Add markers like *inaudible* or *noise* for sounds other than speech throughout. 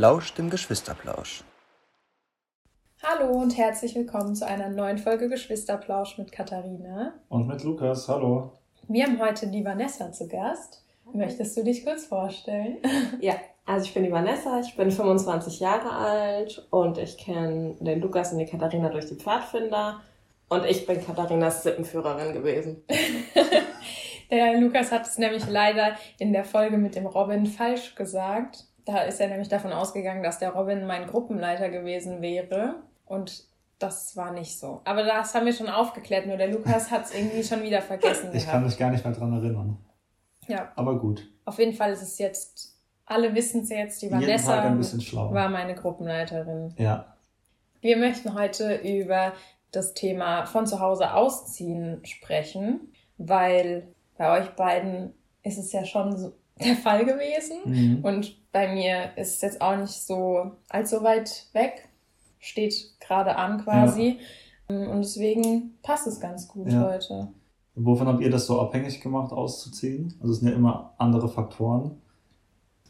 lauscht dem Geschwisterplausch. Hallo und herzlich willkommen zu einer neuen Folge Geschwisterplausch mit Katharina. Und mit Lukas, hallo. Wir haben heute die Vanessa zu Gast. Möchtest du dich kurz vorstellen? *laughs* Ja, also ich bin die Vanessa, ich bin 25 Jahre alt und ich kenne den Lukas und die Katharina durch die Pfadfinder und ich bin Katharinas Sippenführerin gewesen. *laughs* der Lukas hat es nämlich leider in der Folge mit dem Robin falsch gesagt. Da ist er nämlich davon ausgegangen, dass der Robin mein Gruppenleiter gewesen wäre und das war nicht so. Aber das haben wir schon aufgeklärt, nur der Lukas hat es irgendwie schon wieder vergessen. Ich kann mich gar nicht mehr dran erinnern. Ja. Aber gut. Auf jeden Fall ist es jetzt, alle wissen es jetzt, die Vanessa war meine Gruppenleiterin. Ja. Wir möchten heute über das Thema von zu Hause ausziehen sprechen, weil bei euch beiden ist es ja schon so der Fall gewesen mhm. und bei mir ist es jetzt auch nicht so allzu weit weg, steht gerade an quasi ja. und deswegen passt es ganz gut ja. heute. Wovon habt ihr das so abhängig gemacht, auszuziehen? Also es sind ja immer andere Faktoren.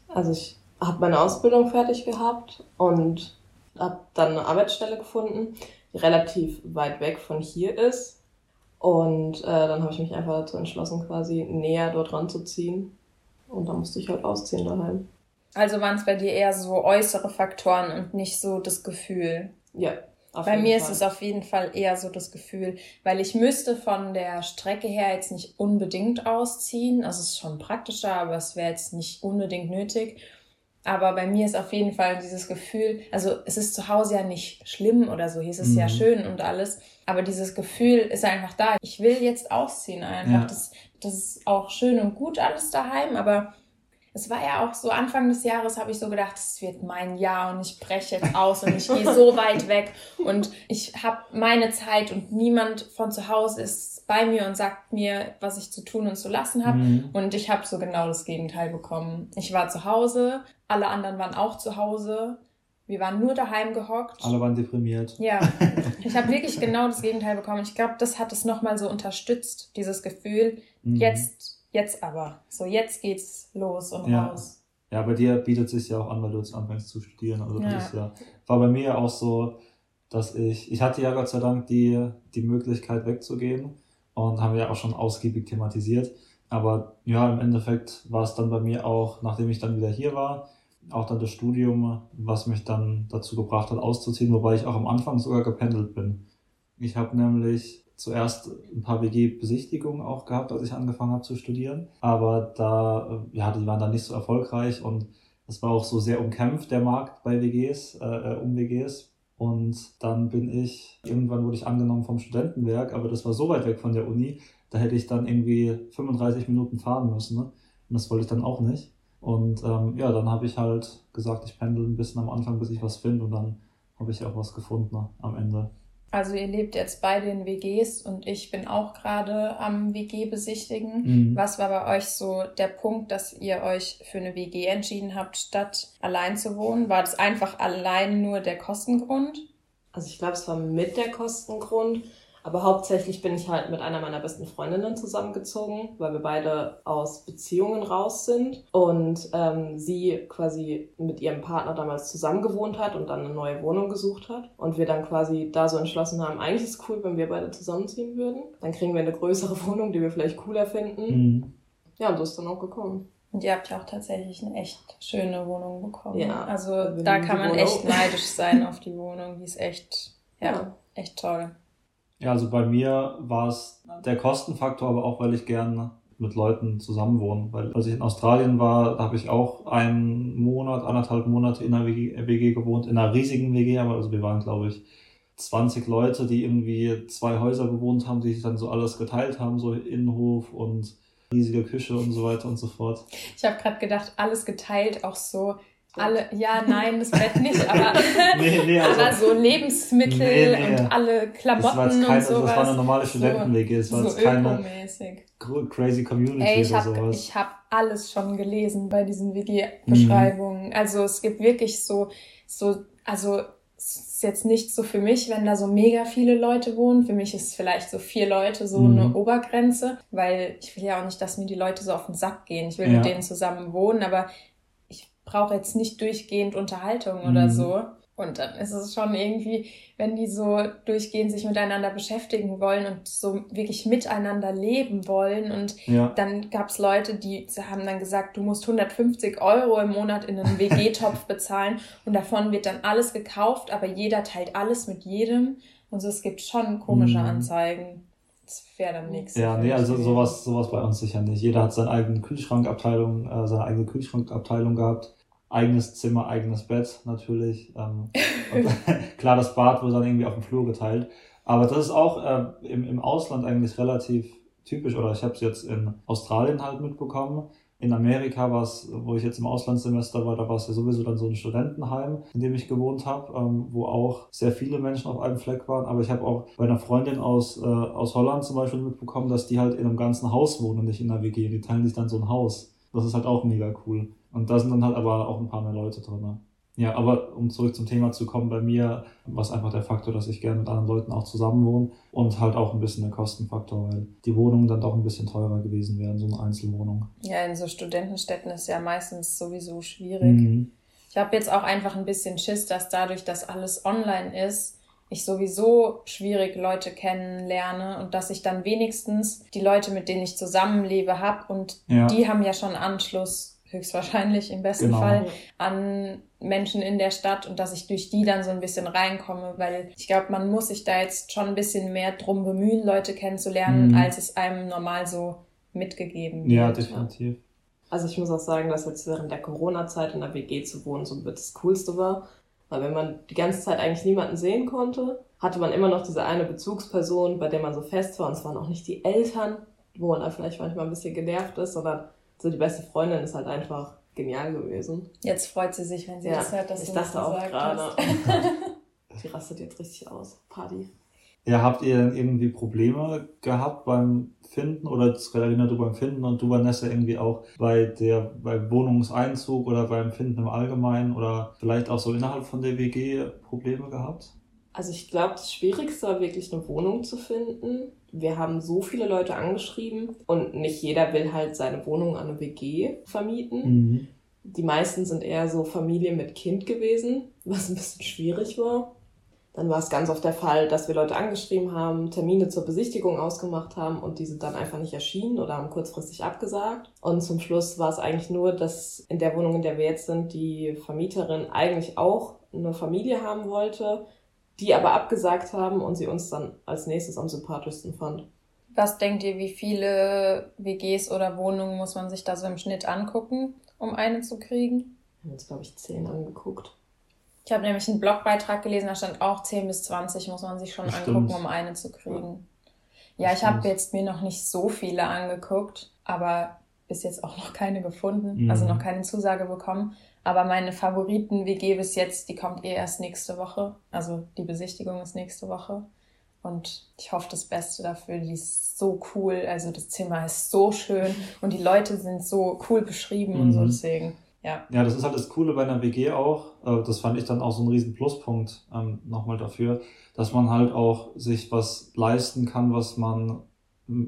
Also ich habe meine Ausbildung fertig gehabt und habe dann eine Arbeitsstelle gefunden, die relativ weit weg von hier ist. Und äh, dann habe ich mich einfach dazu entschlossen, quasi näher dort ranzuziehen. Und dann musste ich halt ausziehen daheim. Also waren es bei dir eher so äußere Faktoren und nicht so das Gefühl? Ja, Bei mir Fall. ist es auf jeden Fall eher so das Gefühl, weil ich müsste von der Strecke her jetzt nicht unbedingt ausziehen. Also es ist schon praktischer, aber es wäre jetzt nicht unbedingt nötig. Aber bei mir ist auf jeden Fall dieses Gefühl, also es ist zu Hause ja nicht schlimm oder so, hier ist es mhm. ja schön und alles, aber dieses Gefühl ist einfach da. Ich will jetzt ausziehen einfach. Ja. Das, das ist auch schön und gut alles daheim, aber es war ja auch so Anfang des Jahres habe ich so gedacht, es wird mein Jahr und ich breche jetzt aus und ich gehe so *laughs* weit weg und ich habe meine Zeit und niemand von zu Hause ist bei mir und sagt mir, was ich zu tun und zu lassen habe mhm. und ich habe so genau das Gegenteil bekommen. Ich war zu Hause, alle anderen waren auch zu Hause. Wir waren nur daheim gehockt. Alle waren deprimiert. Ja, *laughs* ich habe wirklich genau das Gegenteil bekommen. Ich glaube, das hat es nochmal so unterstützt, dieses Gefühl, mhm. jetzt jetzt aber. So, jetzt geht's los und ja. raus. Ja, bei dir bietet es sich ja auch an, weil du jetzt anfängst zu studieren. Also das ja. ist ja, war bei mir ja auch so, dass ich, ich hatte ja Gott sei Dank die, die Möglichkeit wegzugehen und haben ja auch schon ausgiebig thematisiert. Aber ja, im Endeffekt war es dann bei mir auch, nachdem ich dann wieder hier war, auch dann das Studium, was mich dann dazu gebracht hat, auszuziehen, wobei ich auch am Anfang sogar gependelt bin. Ich habe nämlich zuerst ein paar WG-Besichtigungen auch gehabt, als ich angefangen habe zu studieren. Aber da, äh, ja, die waren dann nicht so erfolgreich und es war auch so sehr umkämpft, der Markt bei WGs, äh, äh um WGs. Und dann bin ich, irgendwann wurde ich angenommen vom Studentenwerk, aber das war so weit weg von der Uni, da hätte ich dann irgendwie 35 Minuten fahren müssen. Ne? Und das wollte ich dann auch nicht. Und ähm, ja, dann habe ich halt gesagt, ich pendel ein bisschen am Anfang, bis ich was finde und dann habe ich auch was gefunden ne, am Ende. Also ihr lebt jetzt beide in WGs und ich bin auch gerade am WG besichtigen. Mhm. Was war bei euch so der Punkt, dass ihr euch für eine WG entschieden habt, statt allein zu wohnen? War das einfach allein nur der Kostengrund? Also ich glaube, es war mit der Kostengrund. Aber hauptsächlich bin ich halt mit einer meiner besten Freundinnen zusammengezogen, weil wir beide aus Beziehungen raus sind und ähm, sie quasi mit ihrem Partner damals zusammen gewohnt hat und dann eine neue Wohnung gesucht hat. Und wir dann quasi da so entschlossen haben, eigentlich ist es cool, wenn wir beide zusammenziehen würden. Dann kriegen wir eine größere *laughs* Wohnung, die wir vielleicht cooler finden. Mhm. Ja, und so ist dann auch gekommen. Und ihr habt ja auch tatsächlich eine echt schöne Wohnung bekommen. Ja. Also da kann man echt neidisch sein auf die Wohnung. Die ist echt, ja, ja. echt toll. Ja, also bei mir war es der Kostenfaktor, aber auch, weil ich gern mit Leuten zusammenwohne. Weil als ich in Australien war, da habe ich auch einen Monat, anderthalb Monate in einer WG, WG gewohnt, in einer riesigen WG, aber also wir waren, glaube ich, 20 Leute, die irgendwie zwei Häuser bewohnt haben, die sich dann so alles geteilt haben, so Innenhof und riesige Küche und so weiter und so fort. Ich habe gerade gedacht, alles geteilt, auch so alle, ja, nein, das Bett nicht, aber, *laughs* nee, nee, also, aber *laughs* so Lebensmittel nee, und alle Klamotten das war keine, und sowas. Das war eine normale Studentenwege, es war so jetzt keine crazy Community Ey, ich hab, oder sowas. Ich habe alles schon gelesen bei diesen WG-Beschreibungen. Mhm. Also es gibt wirklich so, so, also es ist jetzt nicht so für mich, wenn da so mega viele Leute wohnen. Für mich ist vielleicht so vier Leute so mhm. eine Obergrenze, weil ich will ja auch nicht, dass mir die Leute so auf den Sack gehen. Ich will ja. mit denen zusammen wohnen, aber brauche jetzt nicht durchgehend Unterhaltung oder mhm. so. Und dann ist es schon irgendwie, wenn die so durchgehend sich miteinander beschäftigen wollen und so wirklich miteinander leben wollen. Und ja. dann gab es Leute, die haben dann gesagt, du musst 150 Euro im Monat in einen WG-Topf *laughs* bezahlen und davon wird dann alles gekauft, aber jeder teilt alles mit jedem. Und so, es gibt schon komische mhm. Anzeigen. Das wäre dann nichts. Ja, nee, also sowas, sowas bei uns sicher nicht. Jeder hat seine eigene Kühlschrankabteilung, äh, seine eigene Kühlschrankabteilung gehabt eigenes Zimmer, eigenes Bett natürlich. Ähm, *laughs* *laughs* klar, das Bad wurde dann irgendwie auf dem Flur geteilt. Aber das ist auch äh, im, im Ausland eigentlich relativ typisch, oder ich habe es jetzt in Australien halt mitbekommen. In Amerika war es, wo ich jetzt im Auslandssemester war, da war es ja sowieso dann so ein Studentenheim, in dem ich gewohnt habe, ähm, wo auch sehr viele Menschen auf einem Fleck waren. Aber ich habe auch bei einer Freundin aus, äh, aus Holland zum Beispiel mitbekommen, dass die halt in einem ganzen Haus wohnen und nicht in einer WG. Die teilen sich dann so ein Haus. Das ist halt auch mega cool. Und da sind dann halt aber auch ein paar mehr Leute drin. Ja, aber um zurück zum Thema zu kommen, bei mir war es einfach der Faktor, dass ich gerne mit anderen Leuten auch zusammen wohne und halt auch ein bisschen der Kostenfaktor, weil die Wohnungen dann doch ein bisschen teurer gewesen wären, so eine Einzelwohnung. Ja, in so Studentenstädten ist ja meistens sowieso schwierig. Mhm. Ich habe jetzt auch einfach ein bisschen Schiss, dass dadurch, dass alles online ist, ich sowieso schwierig Leute kennenlerne und dass ich dann wenigstens die Leute, mit denen ich zusammenlebe, habe und ja. die haben ja schon Anschluss höchstwahrscheinlich im besten genau. Fall an Menschen in der Stadt und dass ich durch die dann so ein bisschen reinkomme, weil ich glaube, man muss sich da jetzt schon ein bisschen mehr drum bemühen, Leute kennenzulernen, mhm. als es einem normal so mitgegeben wird. Ja, definitiv. Also ich muss auch sagen, dass jetzt während der Corona-Zeit in der WG zu wohnen so das Coolste war, weil wenn man die ganze Zeit eigentlich niemanden sehen konnte, hatte man immer noch diese eine Bezugsperson, bei der man so fest war und es waren auch nicht die Eltern, wo man dann vielleicht manchmal ein bisschen genervt ist, sondern so die beste Freundin ist halt einfach genial gewesen. Jetzt freut sie sich, wenn sie ja, das hört, dass ich du dachte das auch gerade. *laughs* *laughs* die rastet jetzt richtig aus. Party. Ja, habt ihr denn irgendwie Probleme gehabt beim Finden oder Katharina, du beim Finden und du Vanessa irgendwie auch bei der bei Wohnungseinzug oder beim Finden im Allgemeinen oder vielleicht auch so innerhalb von der WG Probleme gehabt? Also ich glaube, das Schwierigste war wirklich eine Wohnung zu finden. Wir haben so viele Leute angeschrieben und nicht jeder will halt seine Wohnung an eine WG vermieten. Mhm. Die meisten sind eher so Familie mit Kind gewesen, was ein bisschen schwierig war. Dann war es ganz oft der Fall, dass wir Leute angeschrieben haben, Termine zur Besichtigung ausgemacht haben und die sind dann einfach nicht erschienen oder haben kurzfristig abgesagt. Und zum Schluss war es eigentlich nur, dass in der Wohnung, in der wir jetzt sind, die Vermieterin eigentlich auch eine Familie haben wollte, die aber abgesagt haben und sie uns dann als nächstes am sympathischsten fand. Was denkt ihr, wie viele WGs oder Wohnungen muss man sich da so im Schnitt angucken, um eine zu kriegen? Wir haben uns, glaube ich, zehn angeguckt. Ich habe nämlich einen Blogbeitrag gelesen, da stand auch 10 bis 20 muss man sich schon Stimmt. angucken, um eine zu kriegen. Ja, ich habe jetzt mir noch nicht so viele angeguckt, aber bis jetzt auch noch keine gefunden, mhm. also noch keine Zusage bekommen. Aber meine Favoriten-WG bis jetzt, die kommt eh erst nächste Woche. Also die Besichtigung ist nächste Woche. Und ich hoffe das Beste dafür. Die ist so cool. Also das Zimmer ist so schön und die Leute sind so cool beschrieben mhm. und so. Mhm. Deswegen, ja. Ja, das ist halt das Coole bei einer WG auch. Äh, das fand ich dann auch so ein riesen Pluspunkt ähm, nochmal dafür, dass man halt auch sich was leisten kann, was man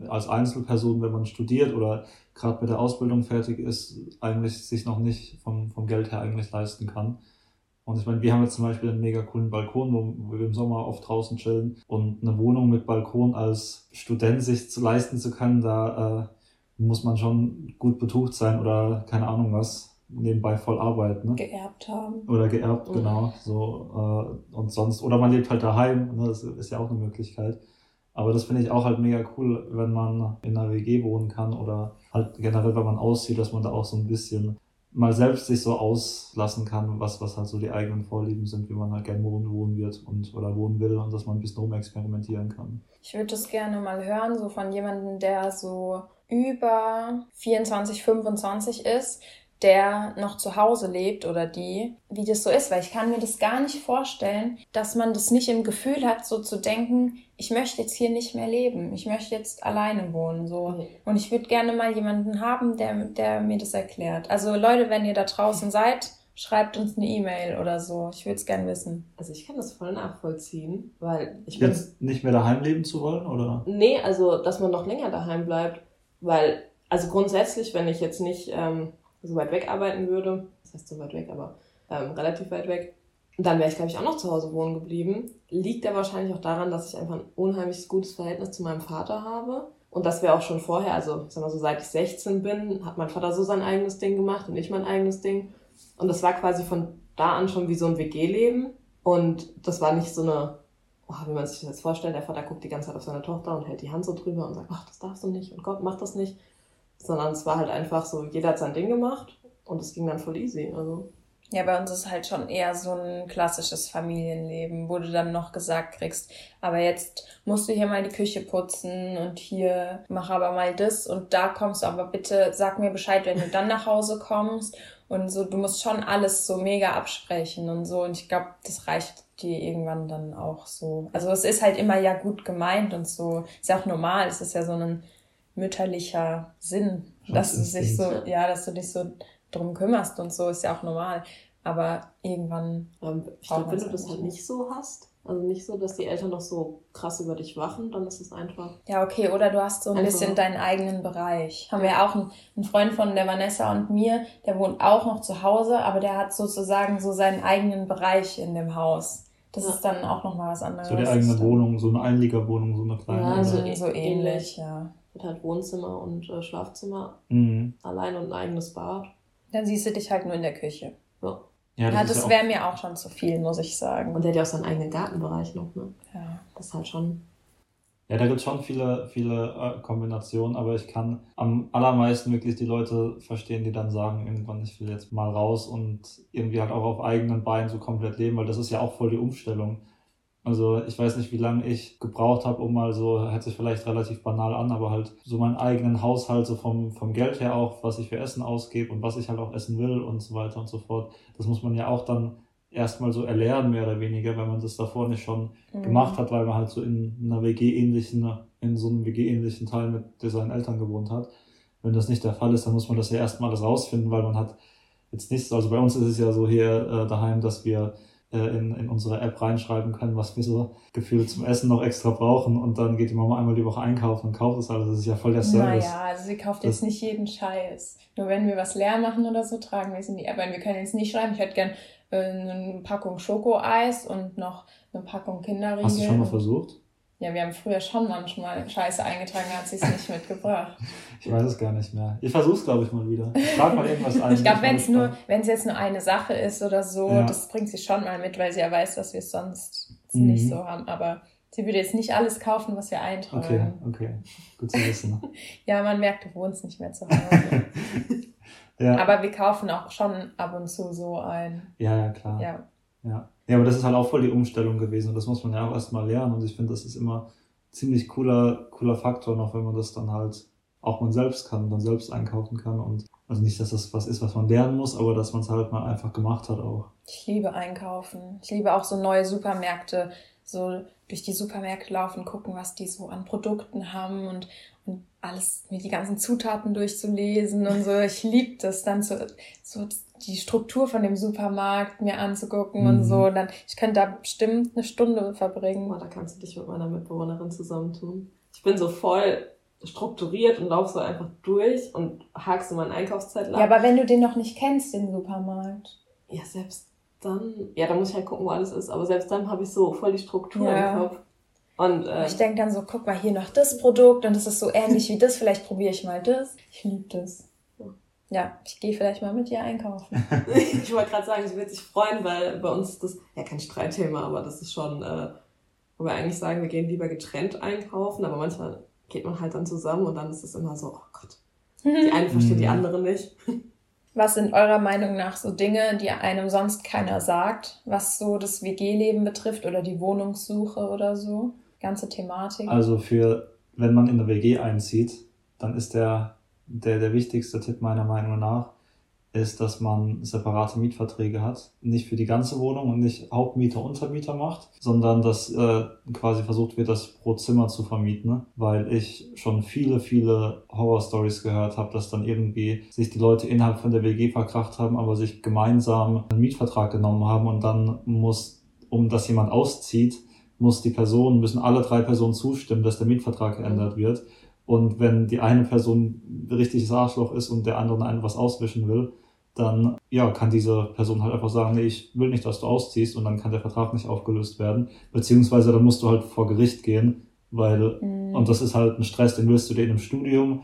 als Einzelperson, wenn man studiert oder gerade mit der Ausbildung fertig ist, eigentlich sich noch nicht vom, vom Geld her eigentlich leisten kann. Und ich meine, wir haben jetzt zum Beispiel einen mega coolen Balkon, wo, wir im Sommer oft draußen chillen. Und eine Wohnung mit Balkon als Student sich zu leisten zu können, da äh, muss man schon gut betucht sein oder keine Ahnung was, nebenbei voll arbeiten. Ne? Geerbt haben. Oder geerbt, mhm. genau. So, äh, und sonst, oder man lebt halt daheim, ne? das ist ja auch eine Möglichkeit. Aber das finde ich auch halt mega cool, wenn man in einer WG wohnen kann oder halt generell, wenn man aussieht, dass man da auch so ein bisschen mal selbst sich so auslassen kann, was, was halt so die eigenen Vorlieben sind, wie man halt gerne wohnen, wohnen wird und oder wohnen will und dass man ein bisschen rumexperimentieren kann. Ich würde das gerne mal hören, so von jemandem, der so über 24, 25 ist, der noch zu Hause lebt oder die, wie das so ist, weil ich kann mir das gar nicht vorstellen, dass man das nicht im Gefühl hat, so zu denken, ich möchte jetzt hier nicht mehr leben, ich möchte jetzt alleine wohnen, so. Mhm. Und ich würde gerne mal jemanden haben, der, der mir das erklärt. Also Leute, wenn ihr da draußen seid, schreibt uns eine E-Mail oder so. Ich würde es gerne wissen. Also ich kann das voll nachvollziehen, weil ich Jetzt bin, nicht mehr daheim leben zu wollen, oder? Nee, also dass man noch länger daheim bleibt, weil, also grundsätzlich, wenn ich jetzt nicht ähm, so weit weg arbeiten würde. Das heißt so weit weg, aber ähm, relativ weit weg. Dann wäre ich, glaube ich, auch noch zu Hause wohnen geblieben. Liegt ja wahrscheinlich auch daran, dass ich einfach ein unheimlich gutes Verhältnis zu meinem Vater habe. Und das wäre auch schon vorher, also ich sag mal so, seit ich 16 bin, hat mein Vater so sein eigenes Ding gemacht und ich mein eigenes Ding. Und das war quasi von da an schon wie so ein WG-Leben. Und das war nicht so eine, oh, wie man sich das jetzt vorstellt, der Vater guckt die ganze Zeit auf seine Tochter und hält die Hand so drüber und sagt, ach, das darfst du nicht und Gott, mach das nicht. Sondern es war halt einfach so, jeder hat sein Ding gemacht und es ging dann voll easy. Also ja, bei uns ist halt schon eher so ein klassisches Familienleben, wo du dann noch gesagt kriegst, aber jetzt musst du hier mal die Küche putzen und hier mach aber mal das und da kommst du, aber bitte sag mir Bescheid, wenn du dann nach Hause kommst und so, du musst schon alles so mega absprechen und so und ich glaube, das reicht dir irgendwann dann auch so. Also es ist halt immer ja gut gemeint und so, ist ja auch normal, es ist ja so ein mütterlicher Sinn, dass du sich so, ja, dass du dich so drum kümmerst und so, ist ja auch normal. Aber irgendwann. Ähm, ich glaube, wenn du das halt nicht so hast, also nicht so, dass die Eltern noch so krass über dich wachen, dann ist es einfach. Ja, okay, oder du hast so ein bisschen deinen eigenen Bereich. Haben wir ja auch einen, einen, Freund von der Vanessa und mir, der wohnt auch noch zu Hause, aber der hat sozusagen so seinen eigenen Bereich in dem Haus. Das ja. ist dann auch nochmal was anderes. So die eigene Wohnung, so eine Einliegerwohnung, so eine kleine. Ja, so, so ähnlich, ja. Mit halt Wohnzimmer und äh, Schlafzimmer mhm. allein und ein eigenes Bad. Dann siehst du dich halt nur in der Küche. Ja. Ja, das, ja, das wäre mir auch schon zu viel, muss ich sagen. Und der hat ja auch seinen eigenen Gartenbereich noch, ne? Ja. Das ist halt schon. Ja, da gibt es schon viele, viele äh, Kombinationen, aber ich kann am allermeisten wirklich die Leute verstehen, die dann sagen, irgendwann, ich will jetzt mal raus und irgendwie halt auch auf eigenen Beinen so komplett leben, weil das ist ja auch voll die Umstellung. Also ich weiß nicht, wie lange ich gebraucht habe, um mal so, hört sich vielleicht relativ banal an, aber halt so meinen eigenen Haushalt so vom, vom Geld her auch, was ich für Essen ausgebe und was ich halt auch essen will und so weiter und so fort. Das muss man ja auch dann erstmal so erlernen, mehr oder weniger, wenn man das davor nicht schon mhm. gemacht hat, weil man halt so in einer WG-ähnlichen, in so einem WG-ähnlichen Teil mit seinen Eltern gewohnt hat. Wenn das nicht der Fall ist, dann muss man das ja erstmal alles rausfinden, weil man hat jetzt nichts, also bei uns ist es ja so hier äh, daheim, dass wir in, in unsere App reinschreiben können, was wir so gefühlt zum Essen noch extra brauchen und dann geht die Mama einmal die Woche einkaufen und kauft es alles. Das ist ja voll der Service. Naja, also sie kauft jetzt das nicht jeden Scheiß. Nur wenn wir was leer machen oder so, tragen wir es in die App ein. Wir können jetzt nicht schreiben, ich hätte gern äh, eine Packung Schokoeis und noch eine Packung Kinderriegel. Hast du schon mal versucht? Ja, wir haben früher schon manchmal Scheiße eingetragen, hat sie es nicht mitgebracht. ich weiß es gar nicht mehr. Ich versuch's, glaube ich, mal wieder. Frag mal irgendwas ein. Ich glaube, wenn es nur, wenn es jetzt nur eine Sache ist oder so, ja. das bringt sie schon mal mit, weil sie ja weiß, dass wir es sonst mhm. nicht so haben. Aber sie würde jetzt nicht alles kaufen, was wir eintragen. Okay, okay. Gut zu wissen. *laughs* ja, man merkt, du wohnst nicht mehr zu Hause. *laughs* ja. Aber wir kaufen auch schon ab und zu so ein. Ja, ja, klar. Ja. Ja. Ja, aber das ist halt auch voll die Umstellung gewesen und das muss man ja auch erstmal lernen und ich finde, das ist immer ziemlich cooler, cooler Faktor noch, wenn man das dann halt auch man selbst kann, dann selbst einkaufen kann und also nicht, dass das was ist, was man lernen muss, aber dass man es halt mal einfach gemacht hat auch. Ich liebe einkaufen. Ich liebe auch so neue Supermärkte, so durch die Supermärkte laufen, gucken, was die so an Produkten haben und, und alles, mir die ganzen Zutaten durchzulesen und so. Ich liebe das dann so, so die Struktur von dem Supermarkt mir anzugucken mhm. und so. Und dann, ich könnte da bestimmt eine Stunde verbringen. Oh, da kannst du dich mit meiner Mitbewohnerin zusammentun. Ich bin so voll strukturiert und laufe so einfach durch und hakst so meine Einkaufszeit lang. Ja, aber wenn du den noch nicht kennst, den Supermarkt. Ja, selbst dann, ja, da muss ich halt gucken, wo alles ist. Aber selbst dann habe ich so voll die Struktur ja. im Kopf. Und, äh, ich denke dann so, guck mal, hier noch das Produkt und das ist so ähnlich wie das, vielleicht probiere ich mal das. Ich liebe das. Ja, ich gehe vielleicht mal mit dir einkaufen. *laughs* ich wollte gerade sagen, sie wird sich freuen, weil bei uns ist das ja kein Streitthema, aber das ist schon, äh, wo wir eigentlich sagen, wir gehen lieber getrennt einkaufen, aber manchmal geht man halt dann zusammen und dann ist es immer so, oh Gott, die *laughs* eine versteht die mhm. andere nicht. Was sind eurer Meinung nach so Dinge, die einem sonst keiner sagt, was so das WG-Leben betrifft oder die Wohnungssuche oder so? Ganze Thematik. Also für, wenn man in eine WG einzieht, dann ist der der, der wichtigste Tipp meiner Meinung nach ist, dass man separate Mietverträge hat. Nicht für die ganze Wohnung und nicht Hauptmieter, Untermieter macht, sondern dass äh, quasi versucht wird, das pro Zimmer zu vermieten. Weil ich schon viele, viele Horror-Stories gehört habe, dass dann irgendwie sich die Leute innerhalb von der WG verkracht haben, aber sich gemeinsam einen Mietvertrag genommen haben und dann muss, um dass jemand auszieht, muss die Person, müssen alle drei Personen zustimmen, dass der Mietvertrag geändert wird. Und wenn die eine Person richtiges Arschloch ist und der andere einen was auswischen will, dann ja, kann diese Person halt einfach sagen, nee, ich will nicht, dass du ausziehst und dann kann der Vertrag nicht aufgelöst werden. Beziehungsweise dann musst du halt vor Gericht gehen, weil, mhm. und das ist halt ein Stress, den willst du dir in einem Studium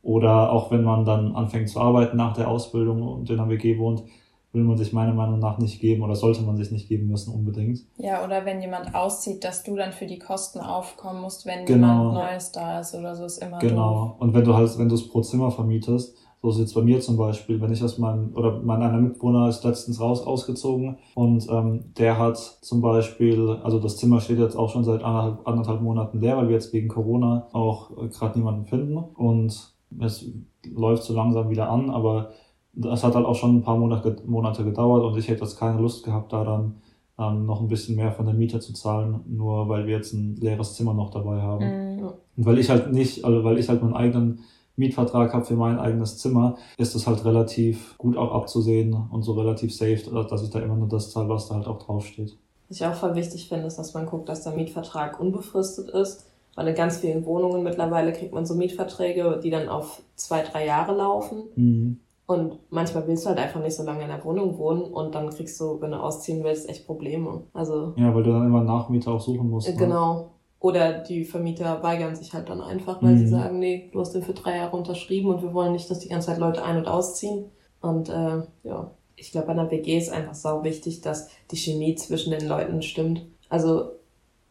oder auch wenn man dann anfängt zu arbeiten nach der Ausbildung und in einer WG wohnt, will man sich meiner Meinung nach nicht geben oder sollte man sich nicht geben müssen unbedingt. Ja, oder wenn jemand auszieht, dass du dann für die Kosten aufkommen musst, wenn genau. jemand Neues da ist oder so, ist immer Genau. Doof. Und wenn du halt, wenn du es pro Zimmer vermietest, so ist jetzt bei mir zum Beispiel, wenn ich aus meinem, oder mein einer Mitwohner ist letztens raus ausgezogen und ähm, der hat zum Beispiel, also das Zimmer steht jetzt auch schon seit anderthalb, anderthalb Monaten leer, weil wir jetzt wegen Corona auch äh, gerade niemanden finden und es läuft so langsam wieder an, aber das hat halt auch schon ein paar Monate, gedauert und ich hätte jetzt keine Lust gehabt, da dann ähm, noch ein bisschen mehr von der Miete zu zahlen, nur weil wir jetzt ein leeres Zimmer noch dabei haben. Mhm. Und weil ich halt nicht, also weil ich halt meinen eigenen Mietvertrag habe für mein eigenes Zimmer, ist es halt relativ gut auch abzusehen und so relativ safe, dass ich da immer nur das zahle, was da halt auch draufsteht. Was ich auch voll wichtig finde, ist, dass man guckt, dass der Mietvertrag unbefristet ist. Weil in ganz vielen Wohnungen mittlerweile kriegt man so Mietverträge, die dann auf zwei, drei Jahre laufen. Mhm. Und manchmal willst du halt einfach nicht so lange in der Wohnung wohnen und dann kriegst du, wenn du ausziehen willst, echt Probleme. Also. Ja, weil du dann immer Nachmieter auch suchen musst. Ne? Genau. Oder die Vermieter weigern sich halt dann einfach, weil mhm. sie sagen, nee, du hast den für drei Jahre unterschrieben und wir wollen nicht, dass die ganze Zeit Leute ein- und ausziehen. Und äh, ja, ich glaube, bei einer WG ist einfach sau wichtig, dass die Chemie zwischen den Leuten stimmt. Also,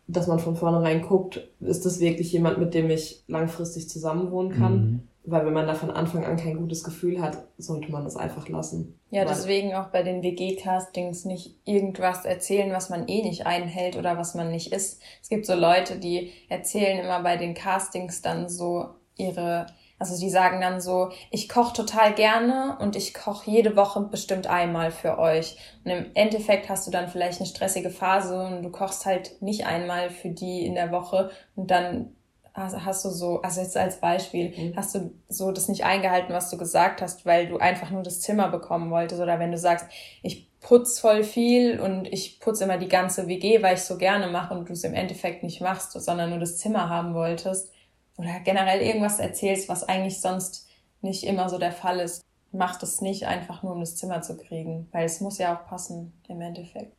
dass man von vornherein guckt, ist das wirklich jemand, mit dem ich langfristig zusammenwohnen kann? Mhm. Weil wenn man da von Anfang an kein gutes Gefühl hat, sollte man das einfach lassen. Ja, deswegen auch bei den WG-Castings nicht irgendwas erzählen, was man eh nicht einhält oder was man nicht ist. Es gibt so Leute, die erzählen immer bei den Castings dann so ihre, also die sagen dann so, ich koche total gerne und ich koche jede Woche bestimmt einmal für euch. Und im Endeffekt hast du dann vielleicht eine stressige Phase und du kochst halt nicht einmal für die in der Woche und dann hast du so, also jetzt als Beispiel, mhm. hast du so das nicht eingehalten, was du gesagt hast, weil du einfach nur das Zimmer bekommen wolltest oder wenn du sagst, ich putz voll viel und ich putze immer die ganze WG, weil ich so gerne mache und du es im Endeffekt nicht machst, sondern nur das Zimmer haben wolltest oder generell irgendwas erzählst, was eigentlich sonst nicht immer so der Fall ist. Mach das nicht einfach nur, um das Zimmer zu kriegen, weil es muss ja auch passen im Endeffekt.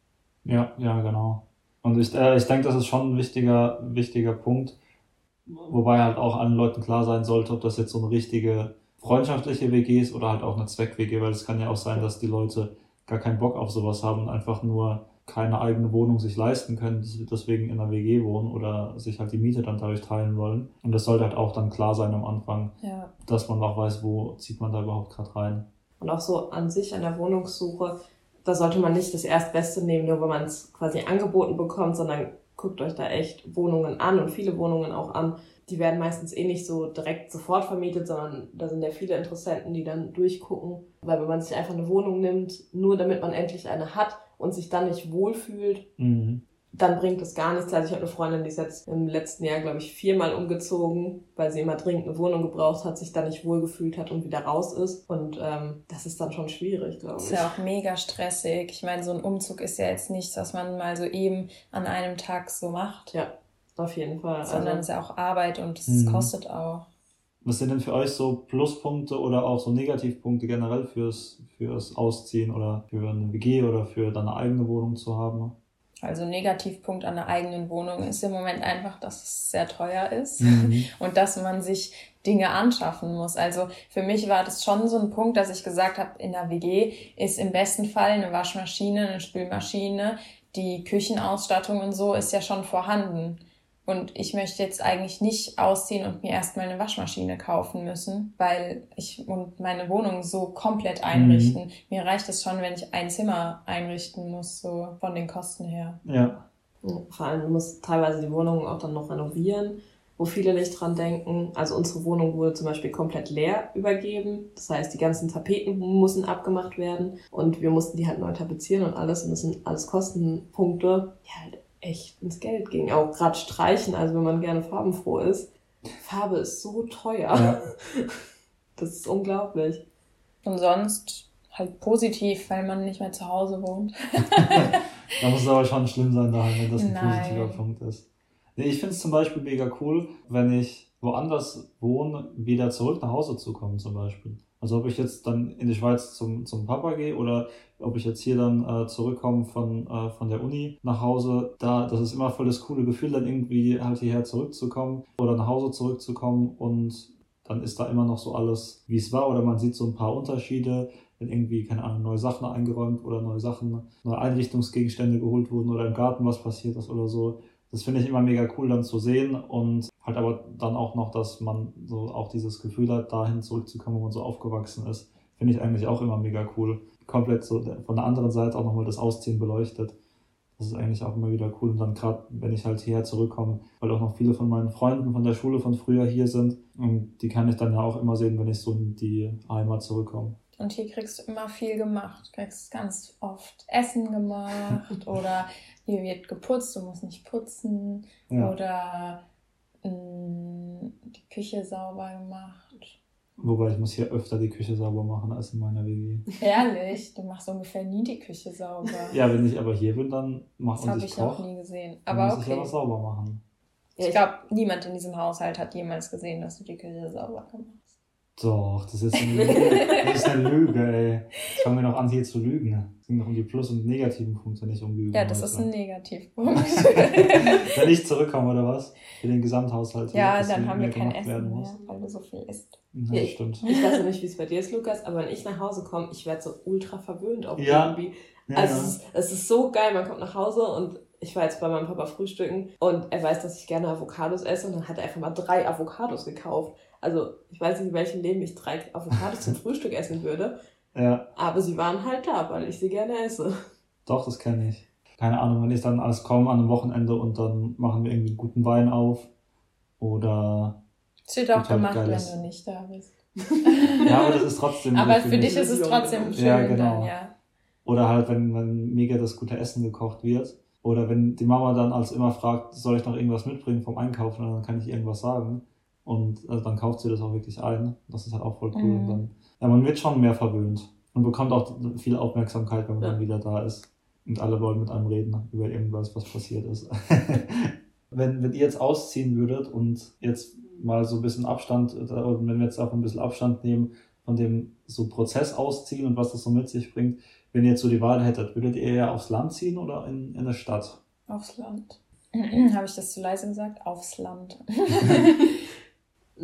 Ja, ja, genau. Und ich, äh, ich denke, das ist schon ein wichtiger, wichtiger Punkt, Wobei halt auch allen Leuten klar sein sollte, ob das jetzt so eine richtige freundschaftliche WG ist oder halt auch eine Zweck-WG, weil es kann ja auch sein, dass die Leute gar keinen Bock auf sowas haben und einfach nur keine eigene Wohnung sich leisten können, deswegen in einer WG wohnen oder sich halt die Miete dann dadurch teilen wollen. Und das sollte halt auch dann klar sein am Anfang, ja. dass man auch weiß, wo zieht man da überhaupt gerade rein. Und auch so an sich an der Wohnungssuche, da sollte man nicht das Erstbeste nehmen, nur wenn man es quasi angeboten bekommt, sondern guckt euch da echt Wohnungen an und viele Wohnungen auch an. Die werden meistens eh nicht so direkt sofort vermietet, sondern da sind ja viele Interessenten, die dann durchgucken. Weil wenn man sich einfach eine Wohnung nimmt, nur damit man endlich eine hat und sich dann nicht wohlfühlt, mhm dann bringt es gar nichts. Also ich habe eine Freundin, die ist jetzt im letzten Jahr, glaube ich, viermal umgezogen, weil sie immer dringend eine Wohnung gebraucht hat, sich dann nicht wohlgefühlt hat und wieder raus ist. Und ähm, das ist dann schon schwierig, glaube ich. Ist ja auch mega stressig. Ich meine, so ein Umzug ist ja jetzt nichts, was man mal so eben an einem Tag so macht. Ja, auf jeden Fall. Sondern also, es ist ja auch Arbeit und es mhm. kostet auch. Was sind denn für euch so Pluspunkte oder auch so Negativpunkte generell fürs, fürs Ausziehen oder für eine WG oder für deine eigene Wohnung zu haben? Also Negativpunkt an der eigenen Wohnung ist im Moment einfach, dass es sehr teuer ist mhm. *laughs* und dass man sich Dinge anschaffen muss. Also für mich war das schon so ein Punkt, dass ich gesagt habe, in der WG ist im besten Fall eine Waschmaschine, eine Spülmaschine, die Küchenausstattung und so ist ja schon vorhanden. Und ich möchte jetzt eigentlich nicht ausziehen und mir erstmal eine Waschmaschine kaufen müssen, weil ich und meine Wohnung so komplett einrichten. Mhm. Mir reicht es schon, wenn ich ein Zimmer einrichten muss, so von den Kosten her. Ja. Vor allem, du musst teilweise die Wohnung auch dann noch renovieren, wo viele nicht dran denken. Also unsere Wohnung wurde zum Beispiel komplett leer übergeben. Das heißt, die ganzen Tapeten mussten abgemacht werden und wir mussten die halt neu tapezieren und alles. Und das sind alles Kostenpunkte, die halt echt ins Geld ging. Auch gerade streichen, also wenn man gerne farbenfroh ist. Farbe ist so teuer. Ja. *laughs* Das ist unglaublich. Und sonst halt positiv, weil man nicht mehr zu Hause wohnt. *laughs* da muss es aber schon schlimm sein daheim, wenn das ein Nein. positiver Punkt ist. Nee, ich finde es zum Beispiel mega cool, wenn ich woanders wohne, wieder zurück nach Hause zu kommen zum Beispiel. Also ob ich jetzt dann in die Schweiz zum, zum Papa gehe oder ob ich jetzt hier dann äh, zurückkomme von, äh, von der Uni nach Hause, da, das ist immer voll das coole Gefühl, dann irgendwie halt hierher zurückzukommen oder nach Hause zurückzukommen und dann ist da immer noch so alles, wie es war oder man sieht so ein paar Unterschiede, wenn irgendwie, keine Ahnung, neue Sachen eingeräumt oder neue Sachen, neue Einrichtungsgegenstände geholt wurden oder im Garten was passiert ist oder so. Das finde ich immer mega cool dann zu sehen und halt aber dann auch noch, dass man so auch dieses Gefühl hat, dahin zurückzukommen, wo man so aufgewachsen ist. Finde ich eigentlich auch immer mega cool. Komplett so von der anderen Seite auch nochmal das Ausziehen beleuchtet. Das ist eigentlich auch immer wieder cool. Und dann gerade, wenn ich halt hierher zurückkomme, weil auch noch viele von meinen Freunden von der Schule von früher hier sind. Und die kann ich dann ja auch immer sehen, wenn ich so in die Heimat zurückkomme. Und hier kriegst du immer viel gemacht. Du kriegst ganz oft Essen gemacht *laughs* oder hier wird geputzt, du musst nicht putzen. Ja. Oder mh, mm, die Küche sauber gemacht. Wobei ich muss hier öfter die Küche sauber machen als in meiner WG. *laughs* Ehrlich? Du machst ungefähr nie die Küche sauber. ja, wenn ich aber hier bin, dann mache ich Das habe ich noch nie gesehen. Aber muss okay. ich aber sauber machen. Ich glaube, niemand in diesem Haushalt hat jemals gesehen, dass du die Küche sauber gemacht hast. Doch, das ist eine Lüge. das ist eine Lüge, ey. Fangen wir noch an, hier zu lügen. Es ging noch um die Plus- und negativen Punkte, nicht um Lügen. Ja, das ist ein Negativpunkt. *laughs* Wenn ich zurückkomme, oder was? Für den Gesamthaushalt. Ja, dann haben wir kein Essen mehr, weil du so viel isst. Ja, ja stimmt. Ich weiß nicht, wie es bei dir ist, Lukas, aber wenn ich nach Hause komme, ich werde so ultra verwöhnt auch ja. irgendwie. Also ja, Es, ist, es ist so geil, man kommt nach Hause und ich war jetzt bei meinem Papa frühstücken und er weiß, dass ich gerne Avocados esse und dann hat er einfach mal drei Avocados gekauft. Also ich weiß nicht, in welchem Leben ich drei Avocados zum Frühstück essen würde. Ja. Aber sie waren halt da, weil ich sie gerne esse. Doch, das kenne ich. Keine Ahnung, wenn ich dann alles komme an einem Wochenende und dann machen wir irgendwie einen guten Wein auf. Oder. Es wird auch gemacht, wenn du nicht da bist. ja, aber das ist trotzdem. aber für dich ist es trotzdem schön, ja, genau. dann, ja. Oder halt, wenn, wenn mega das gute Essen gekocht wird. Oder wenn die Mama dann als immer fragt, soll ich noch irgendwas mitbringen vom Einkaufen, dann kann ich irgendwas sagen. Und also dann kauft sie das auch wirklich ein. Das ist halt auch voll cool. Mhm. Und dann, ja, man wird schon mehr verwöhnt. Und bekommt auch viel Aufmerksamkeit, wenn man ja. dann wieder da ist. Und alle wollen mit einem reden über irgendwas, was passiert ist. *laughs* wenn, wenn ihr jetzt ausziehen würdet und jetzt mal so ein bisschen Abstand, oder wenn wir jetzt auch ein bisschen Abstand nehmen von dem so Prozess ausziehen und was das so mit sich bringt, wenn ihr jetzt so die Wahl hättet, würdet ihr eher aufs Land ziehen oder in, in eine Stadt? Aufs Land. *clears throat* Habe ich das zu leise gesagt? Aufs Land. *laughs* *laughs*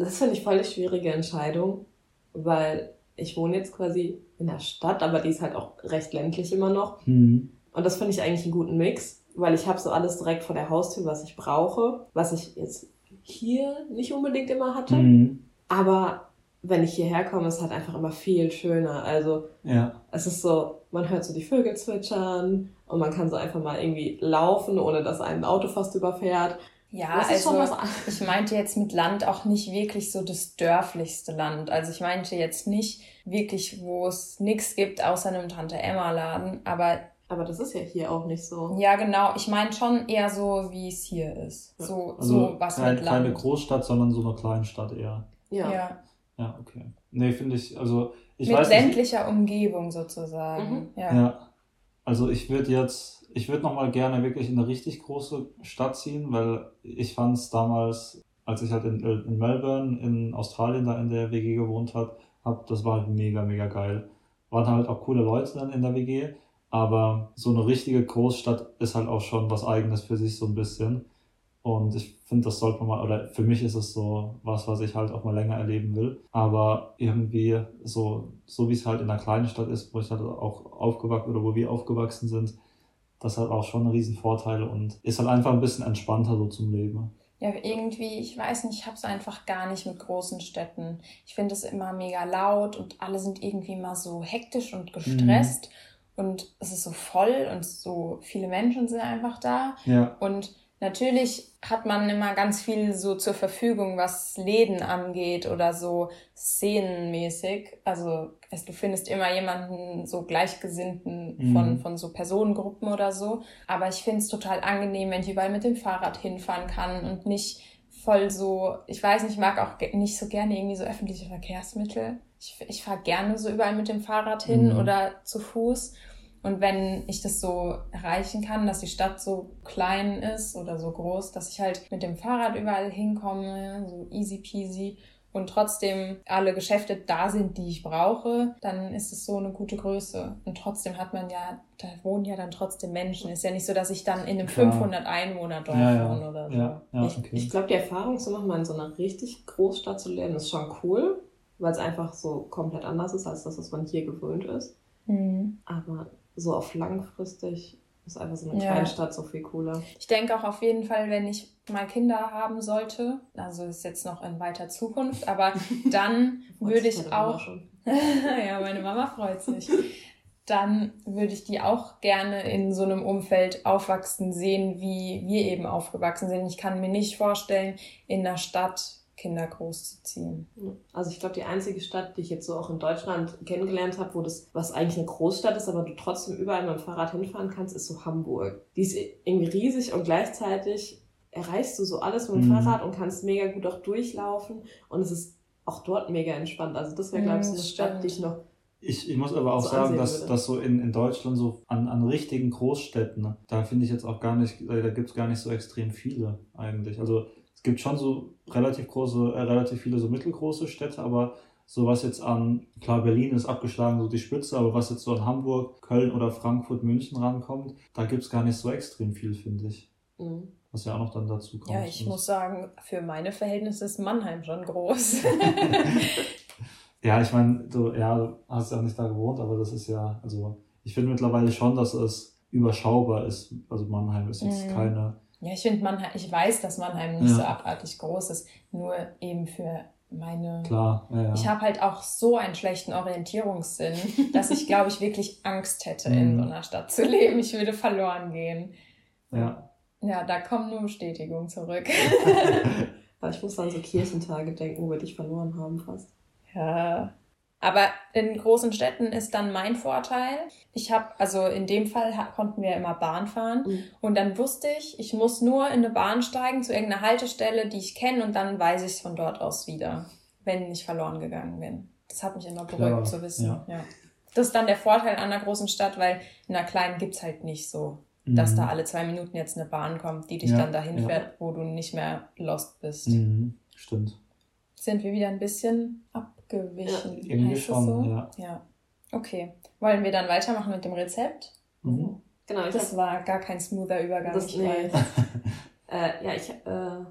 das finde ich voll eine schwierige Entscheidung, weil ich wohne jetzt quasi in der Stadt, aber die ist halt auch recht ländlich immer noch. Mhm. Und das finde ich eigentlich einen guten Mix, weil ich habe so alles direkt vor der Haustür, was ich brauche, was ich jetzt hier nicht unbedingt immer hatte. Mhm. Aber wenn ich hierher komme, ist es halt einfach immer viel schöner. Also ja. es ist so, man hört so die Vögel zwitschern und man kann so einfach mal irgendwie laufen, ohne dass ein Auto fast überfährt. Ja, also *laughs* ich meinte jetzt mit Land auch nicht wirklich so das dörflichste Land. Also ich meinte jetzt nicht wirklich, wo es nichts gibt außer einem Tante Emma Laden, aber aber das ist ja hier auch nicht so. Ja, genau. Ich meine schon eher so, wie es hier ist. So, also so was kein, mit Land. Keine Großstadt, sondern so eine Kleinstadt eher. Ja. Ja, ja okay. Nee, finde ich, also ich mit weiß ländlicher nicht. Umgebung sozusagen. Mhm. Ja. ja. Also ich würde jetzt, ich würde nochmal gerne wirklich in eine richtig große Stadt ziehen, weil ich fand es damals, als ich halt in, in Melbourne in Australien da in der WG gewohnt habe, hab, das war halt mega, mega geil. Waren halt auch coole Leute dann in der WG aber so eine richtige Großstadt ist halt auch schon was Eigenes für sich so ein bisschen. Und ich finde, das sollte man mal, oder für mich ist es so was, was ich halt auch mal länger erleben will. Aber irgendwie so, so wie es halt in einer kleinen Stadt ist, wo ich halt auch aufgewachsen oder wo wir aufgewachsen sind, das hat auch schon riesen Vorteile und ist halt einfach ein bisschen entspannter so zum Leben. Ja, irgendwie, ich weiß nicht, ich habe es einfach gar nicht mit großen Städten. Ich finde es immer mega laut und alle sind irgendwie mal so hektisch und gestresst. Mhm und es ist so voll und so viele Menschen sind einfach da. Ja. Und natürlich hat man immer ganz viel so zur Verfügung, was Läden angeht oder so szenenmäßig. Also es, du findest immer jemanden so Gleichgesinnten mhm. von, von so Personengruppen oder so. Aber ich finde es total angenehm, wenn ich überall mit dem Fahrrad hinfahren kann und nicht voll so, ich weiß nicht, ich mag auch nicht so gerne irgendwie so öffentliche Verkehrsmittel. Ich, ich fahre gerne so überall mit dem Fahrrad hin mhm. oder zu Fuß. Und wenn ich das so erreichen kann, dass die Stadt so klein ist oder so groß, dass ich halt mit dem Fahrrad überall hinkomme, so easy peasy und trotzdem alle Geschäfte da sind, die ich brauche, dann ist es so eine gute Größe. Und trotzdem hat man ja, da wohnen ja dann trotzdem Menschen. Ist ja nicht so, dass ich dann in einem Klar. 500 Einwohner Dorf ja, ja. wohne oder so. Ja, ja, okay. Ich, ich glaube, die Erfahrung zu machen, mal in so einer richtig Großstadt zu leben, ist schon cool, weil es einfach so komplett anders ist als das, was man hier gewöhnt ist. Mhm. Aber so auf langfristig ist einfach so eine ja. Kleinstadt so viel cooler. Ich denke auch auf jeden Fall, wenn ich mal Kinder haben sollte, also ist jetzt noch in weiter Zukunft, aber *laughs* dann würde ich auch. *laughs* ja, meine Mama freut sich. Dann würde ich die auch gerne in so einem Umfeld aufwachsen sehen, wie wir eben aufgewachsen sind. Ich kann mir nicht vorstellen, in einer Stadt Kinder großzuziehen. Also ich glaube, die einzige Stadt, die ich jetzt so auch in Deutschland kennengelernt habe, wo das, was eigentlich eine Großstadt ist, aber du trotzdem überall mit dem Fahrrad hinfahren kannst, ist so Hamburg. Die ist irgendwie riesig und gleichzeitig erreichst du so alles mit dem mhm. Fahrrad und kannst mega gut auch durchlaufen und es ist auch dort mega entspannt. Also das wäre, glaube ich, so eine Stadt, die ich noch ich, ich muss aber auch so sagen, dass, dass so in, in Deutschland so an, an richtigen Großstädten, da finde ich jetzt auch gar nicht, da gibt es gar nicht so extrem viele eigentlich. Also gibt schon so relativ große, äh, relativ viele so mittelgroße Städte, aber so was jetzt an, klar, Berlin ist abgeschlagen, so die Spitze, aber was jetzt so an Hamburg, Köln oder Frankfurt, München rankommt, da gibt es gar nicht so extrem viel, finde ich. Mhm. Was ja auch noch dann dazu kommt. Ja, ich muss sagen, für meine Verhältnisse ist Mannheim schon groß. *laughs* ja, ich meine, du, ja, hast ja nicht da gewohnt, aber das ist ja, also ich finde mittlerweile schon, dass es überschaubar ist. Also Mannheim ist jetzt mhm. keine ja, ich finde Mannheim, ich weiß, dass Mannheim nicht ja. so abartig groß ist, nur eben für meine. Klar, ja, ja. Ich habe halt auch so einen schlechten Orientierungssinn, *laughs* dass ich, glaube ich, wirklich Angst hätte, in so mhm. einer Stadt zu leben. Ich würde verloren gehen. Ja. Ja, da kommt nur Bestätigung zurück. *laughs* *laughs* ich muss an so Kirchentage denken, wo wir dich verloren haben fast. Ja. Aber in großen Städten ist dann mein Vorteil. Ich habe, also in dem Fall konnten wir immer Bahn fahren. Mhm. Und dann wusste ich, ich muss nur in eine Bahn steigen zu irgendeiner Haltestelle, die ich kenne, und dann weiß ich es von dort aus wieder, wenn ich verloren gegangen bin. Das hat mich immer beruhigt Klar. zu wissen. Ja. ja. Das ist dann der Vorteil an einer großen Stadt, weil in einer kleinen gibt's halt nicht so, dass mhm. da alle zwei Minuten jetzt eine Bahn kommt, die dich ja. dann dahin ja. fährt, wo du nicht mehr lost bist. Mhm. Stimmt. Sind wir wieder ein bisschen ab abgewichen. Ja, irgendwie schon, so? ja. Ja. Okay. Wollen wir dann weitermachen mit dem Rezept? Mhm. Genau. das hab, war gar kein smoother Übergang. Das, ich nee. *laughs* äh, ja, ich äh,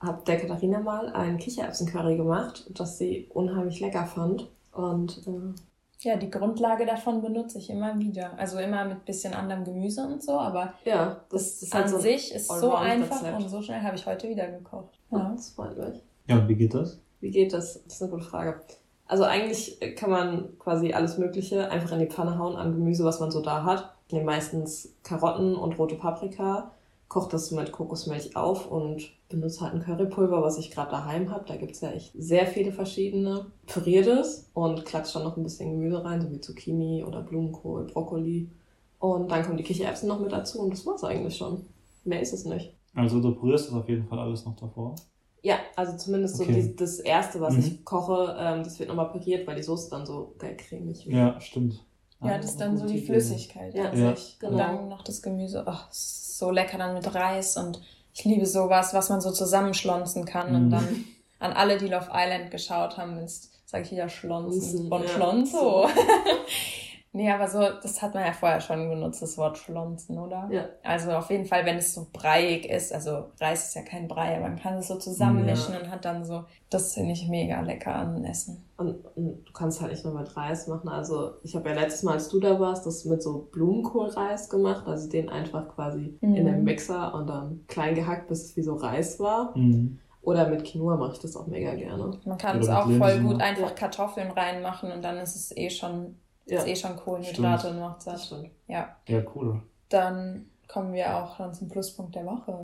habe der Katharina mal ein Kichererbsen-Curry gemacht, das sie unheimlich lecker fand. Und äh, ja, die Grundlage davon benutze ich immer wieder. Also immer mit bisschen anderem Gemüse und so, aber ja, das, das, an so sich ist so einfach und so schnell habe ich heute wieder gekocht. Ja, das freut mich. Ja, und wie geht das? Wie geht das? Das ist eine gute Frage. Also eigentlich kann man quasi alles Mögliche einfach in die Pfanne hauen an Gemüse, was man so da hat. Ich nehme meistens Karotten und rote Paprika, koche das mit Kokosmilch auf und benutze halt ein Currypulver, was ich gerade daheim habe. Da gibt es ja echt sehr viele verschiedene. Püriere das und klatsche dann noch ein bisschen Gemüse rein, so wie Zucchini oder Blumenkohl, Brokkoli. Und dann kommen die Kichererbsen noch mit dazu und das war's eigentlich schon. Mehr ist es nicht. Also du pürierst das auf jeden Fall alles noch davor? Ja, also zumindest okay. so die, das erste, was mhm. ich koche, ähm, das wird nochmal püriert, weil die Soße dann so geil cremig wird. Ja, stimmt. Ja, das ist dann so die Flüssigkeit. Ja, ja. Genau. Und dann noch das Gemüse. Oh, ist so lecker dann mit Reis und ich liebe sowas, was man so zusammenschlonzen kann. Mhm. Und dann an alle, die Love Island geschaut haben, sage ich wieder Schlonzen. Bon ja. Schlonzo. *laughs* Nee, aber so, das hat man ja vorher schon benutzt, das Wort Schlonzen, oder? Ja. Also auf jeden Fall, wenn es so breiig ist, also Reis ist ja kein Brei, aber man kann es so zusammenmischen ja. und hat dann so, das finde ich mega lecker an Essen. Und, und, du kannst halt nicht nur mit Reis machen. Also ich habe ja letztes Mal, als du da warst, das mit so Blumenkohlreis gemacht, also den einfach quasi mhm. in den Mixer und dann klein gehackt, bis es wie so Reis war. Mhm. Oder mit Quinoa mache ich das auch mega gerne. Man kann es auch voll gut einfach Kartoffeln reinmachen und dann ist es eh schon ja. Ist eh schon Kohlenhydrate und macht satt. Stimmt. Ja. Ja, cool. Dann kommen wir auch dann zum Pluspunkt der Woche.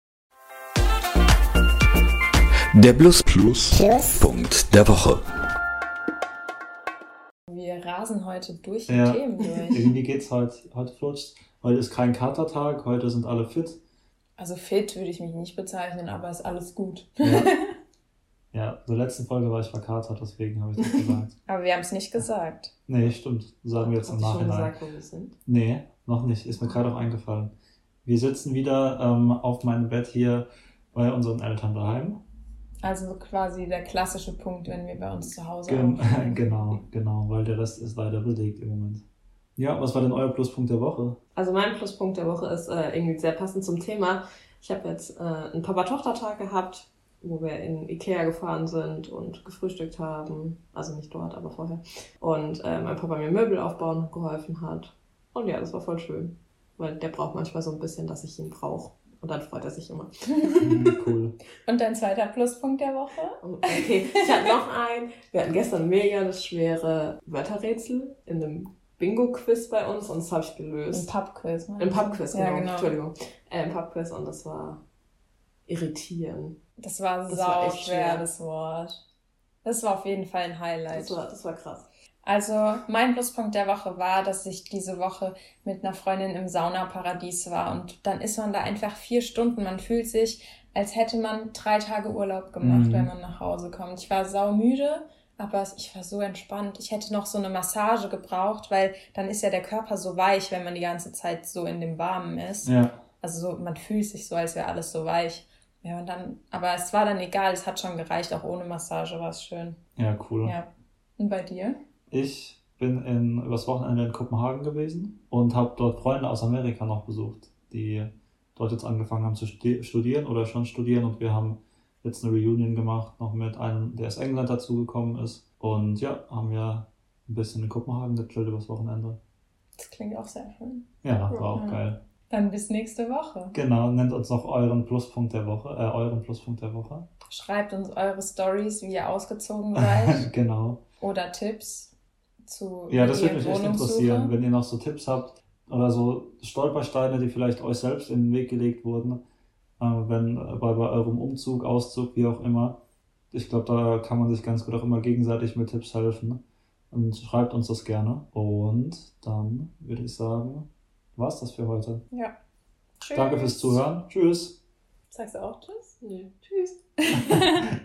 Der Plus Plus, Plus. Punkt der Woche. Wir rasen heute durch die ja. Themen *laughs* durch. Irgendwie geht's heute, heute flutscht. Heute ist kein Katertag, heute sind alle fit. Also fit würde ich mich nicht bezeichnen, aber ist alles gut. Ja. *laughs* Ja, in der letzten Folge war ich verkatert, deswegen habe ich das gesagt. *laughs* Aber wir haben es nicht gesagt. Nee, stimmt. Sagen wir jetzt im Nachhinein. Hast du schon gesagt, wo wir sind? Nee, Noch nicht, ist mir gerade auch eingefallen. Wir sitzen wieder ähm, auf meinem Bett hier bei unseren Eltern daheim. Also quasi der klassische Punkt, wenn wir bei uns zu Hause Gen *laughs* Genau, genau, weil der Rest ist leider belegt im Moment. Ja, was war denn euer Pluspunkt der Woche? Also mein Pluspunkt der Woche ist äh, irgendwie sehr passend zum Thema. Ich habe jetzt äh, einen Papa-Tochter-Tag gehabt, wo wir in Ikea gefahren sind und gefrühstückt haben. Also nicht dort, aber vorher. Und äh, mein Papa mir Möbel aufbauen geholfen hat. Und ja, das war voll schön. Weil der braucht manchmal so ein bisschen, dass ich ihn brauche. Und dann freut er sich immer. cool. *laughs* Und dein zweiter Pluspunkt der Woche? Okay, ich habe noch einen. Wir hatten gestern mega das schwere Wörterrätsel in einem Bingo-Quiz bei uns und das habe ich gelöst. Ein Pub-Quiz, ne? Ein Pub-Quiz, genau. Ja, genau. Entschuldigung. Äh, ein Pub-Quiz und das war irritierend. Das war das sau war schwer, schwer, das Wort. Das war auf jeden Fall ein Highlight. Das war, das war krass. Also mein Pluspunkt der Woche war, dass ich diese Woche mit einer Freundin im Saunaparadies war und dann ist man da einfach vier Stunden. Man fühlt sich, als hätte man drei Tage Urlaub gemacht, mhm. wenn man nach Hause kommt. Ich war saumüde, aber ich war so entspannt. Ich hätte noch so eine Massage gebraucht, weil dann ist ja der Körper so weich, wenn man die ganze Zeit so in dem Warmen ist. Ja. Also so, man fühlt sich so, als wäre alles so weich. Ja, und dann, aber es war dann egal, es hat schon gereicht, auch ohne Massage war es schön. Ja, cool. Ja. Und bei dir? Ich bin in, übers Wochenende in Kopenhagen gewesen und habe dort Freunde aus Amerika noch besucht, die dort jetzt angefangen haben zu studieren oder schon studieren und wir haben jetzt eine Reunion gemacht, noch mit einem, der aus England dazugekommen ist. Und ja, haben wir ein bisschen in Kopenhagen gechillt übers Wochenende. Das klingt auch sehr schön. Ja, war auch ja. geil. Dann bis nächste Woche. Genau, nennt uns noch euren Pluspunkt der Woche, äh, euren Pluspunkt der Woche. Schreibt uns eure Stories, wie ihr ausgezogen seid. *laughs* genau. Oder Tipps zu. Ja, das würde mich echt interessieren, wenn ihr noch so Tipps habt oder so Stolpersteine, die vielleicht euch selbst in den Weg gelegt wurden, äh, wenn äh, bei, bei eurem Umzug, Auszug, wie auch immer. Ich glaube, da kann man sich ganz gut auch immer gegenseitig mit Tipps helfen. Und schreibt uns das gerne. Und dann würde ich sagen, war's das für heute. Ja. Tschüss. Danke fürs Zuhören. Tschüss. Sagst du auch Tschüss? Nee. Tschüss. *laughs*